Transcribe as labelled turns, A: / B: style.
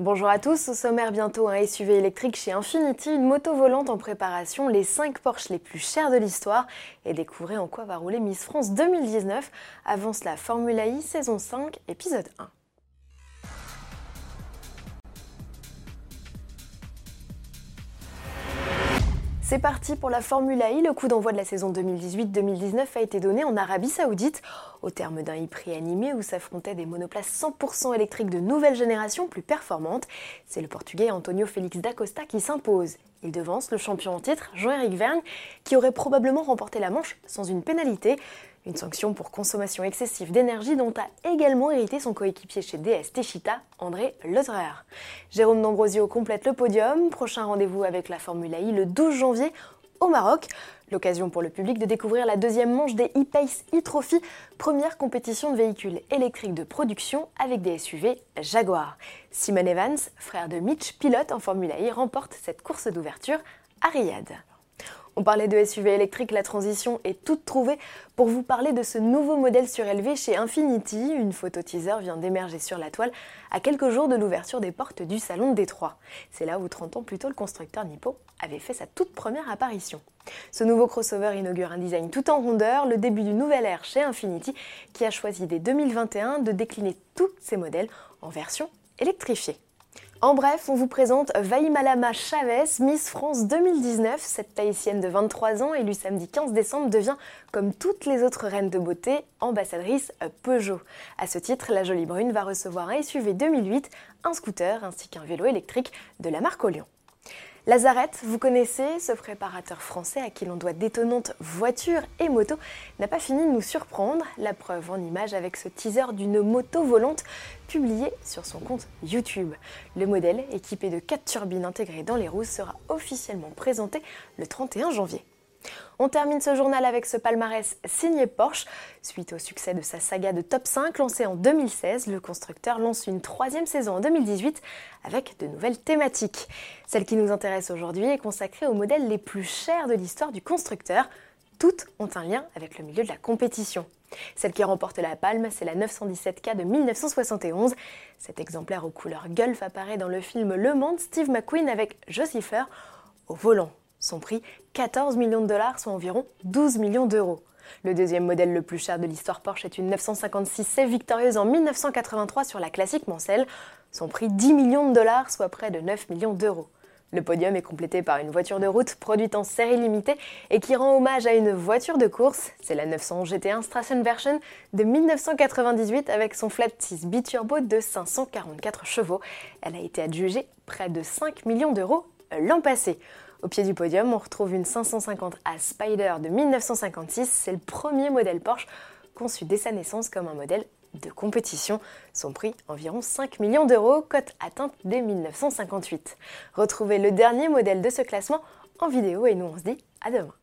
A: Bonjour à tous, au sommaire bientôt un SUV électrique chez Infinity, une moto volante en préparation, les 5 Porsche les plus chers de l'histoire et découvrez en quoi va rouler Miss France 2019. Avance la Formula I saison 5, épisode 1. C'est parti pour la Formule I. Le coup d'envoi de la saison 2018-2019 a été donné en Arabie Saoudite, au terme d'un e-prix animé où s'affrontaient des monoplaces 100% électriques de nouvelle génération plus performantes. C'est le Portugais Antonio Félix da Costa qui s'impose. Il devance le champion en titre, Jean-Éric Vergne, qui aurait probablement remporté la manche sans une pénalité. Une sanction pour consommation excessive d'énergie dont a également hérité son coéquipier chez DS Techita, André Lotterer. Jérôme D'Ambrosio complète le podium. Prochain rendez-vous avec la Formule I le 12 janvier au Maroc. L'occasion pour le public de découvrir la deuxième manche des e-Pace e-Trophy, première compétition de véhicules électriques de production avec des SUV Jaguar. Simon Evans, frère de Mitch, pilote en Formule I, remporte cette course d'ouverture à Riyad. On parlait de SUV électrique, la transition est toute trouvée pour vous parler de ce nouveau modèle surélevé chez Infinity. Une photo teaser vient d'émerger sur la toile à quelques jours de l'ouverture des portes du salon de Détroit. C'est là où 30 ans plus tôt le constructeur Nippo avait fait sa toute première apparition. Ce nouveau crossover inaugure un design tout en rondeur, le début d'une nouvelle ère chez Infinity qui a choisi dès 2021 de décliner tous ses modèles en version électrifiée. En bref, on vous présente Vaimalama Chavez, Miss France 2019. Cette tahitienne de 23 ans, élue samedi 15 décembre, devient, comme toutes les autres reines de beauté, ambassadrice Peugeot. À ce titre, la jolie brune va recevoir un SUV 2008, un scooter ainsi qu'un vélo électrique de la marque Olion. Lazarette, vous connaissez, ce préparateur français à qui l'on doit d'étonnantes voitures et motos, n'a pas fini de nous surprendre. La preuve en image avec ce teaser d'une moto volante publié sur son compte YouTube. Le modèle, équipé de 4 turbines intégrées dans les roues, sera officiellement présenté le 31 janvier. On termine ce journal avec ce palmarès signé Porsche. Suite au succès de sa saga de top 5 lancée en 2016, le constructeur lance une troisième saison en 2018 avec de nouvelles thématiques. Celle qui nous intéresse aujourd'hui est consacrée aux modèles les plus chers de l'histoire du constructeur. Toutes ont un lien avec le milieu de la compétition. Celle qui remporte la palme, c'est la 917K de 1971. Cet exemplaire aux couleurs Gulf apparaît dans le film Le Mans Steve McQueen avec Josepher au volant. Son prix, 14 millions de dollars, soit environ 12 millions d'euros. Le deuxième modèle le plus cher de l'histoire Porsche est une 956 C victorieuse en 1983 sur la classique Mancel. Son prix 10 millions de dollars, soit près de 9 millions d'euros. Le podium est complété par une voiture de route produite en série limitée et qui rend hommage à une voiture de course. C'est la 911 GT1 Strassen Version de 1998 avec son flat 6 biturbo de 544 chevaux. Elle a été adjugée près de 5 millions d'euros l'an passé. Au pied du podium, on retrouve une 550A Spider de 1956. C'est le premier modèle Porsche conçu dès sa naissance comme un modèle de compétition. Son prix environ 5 millions d'euros, cote atteinte dès 1958. Retrouvez le dernier modèle de ce classement en vidéo et nous on se dit à demain.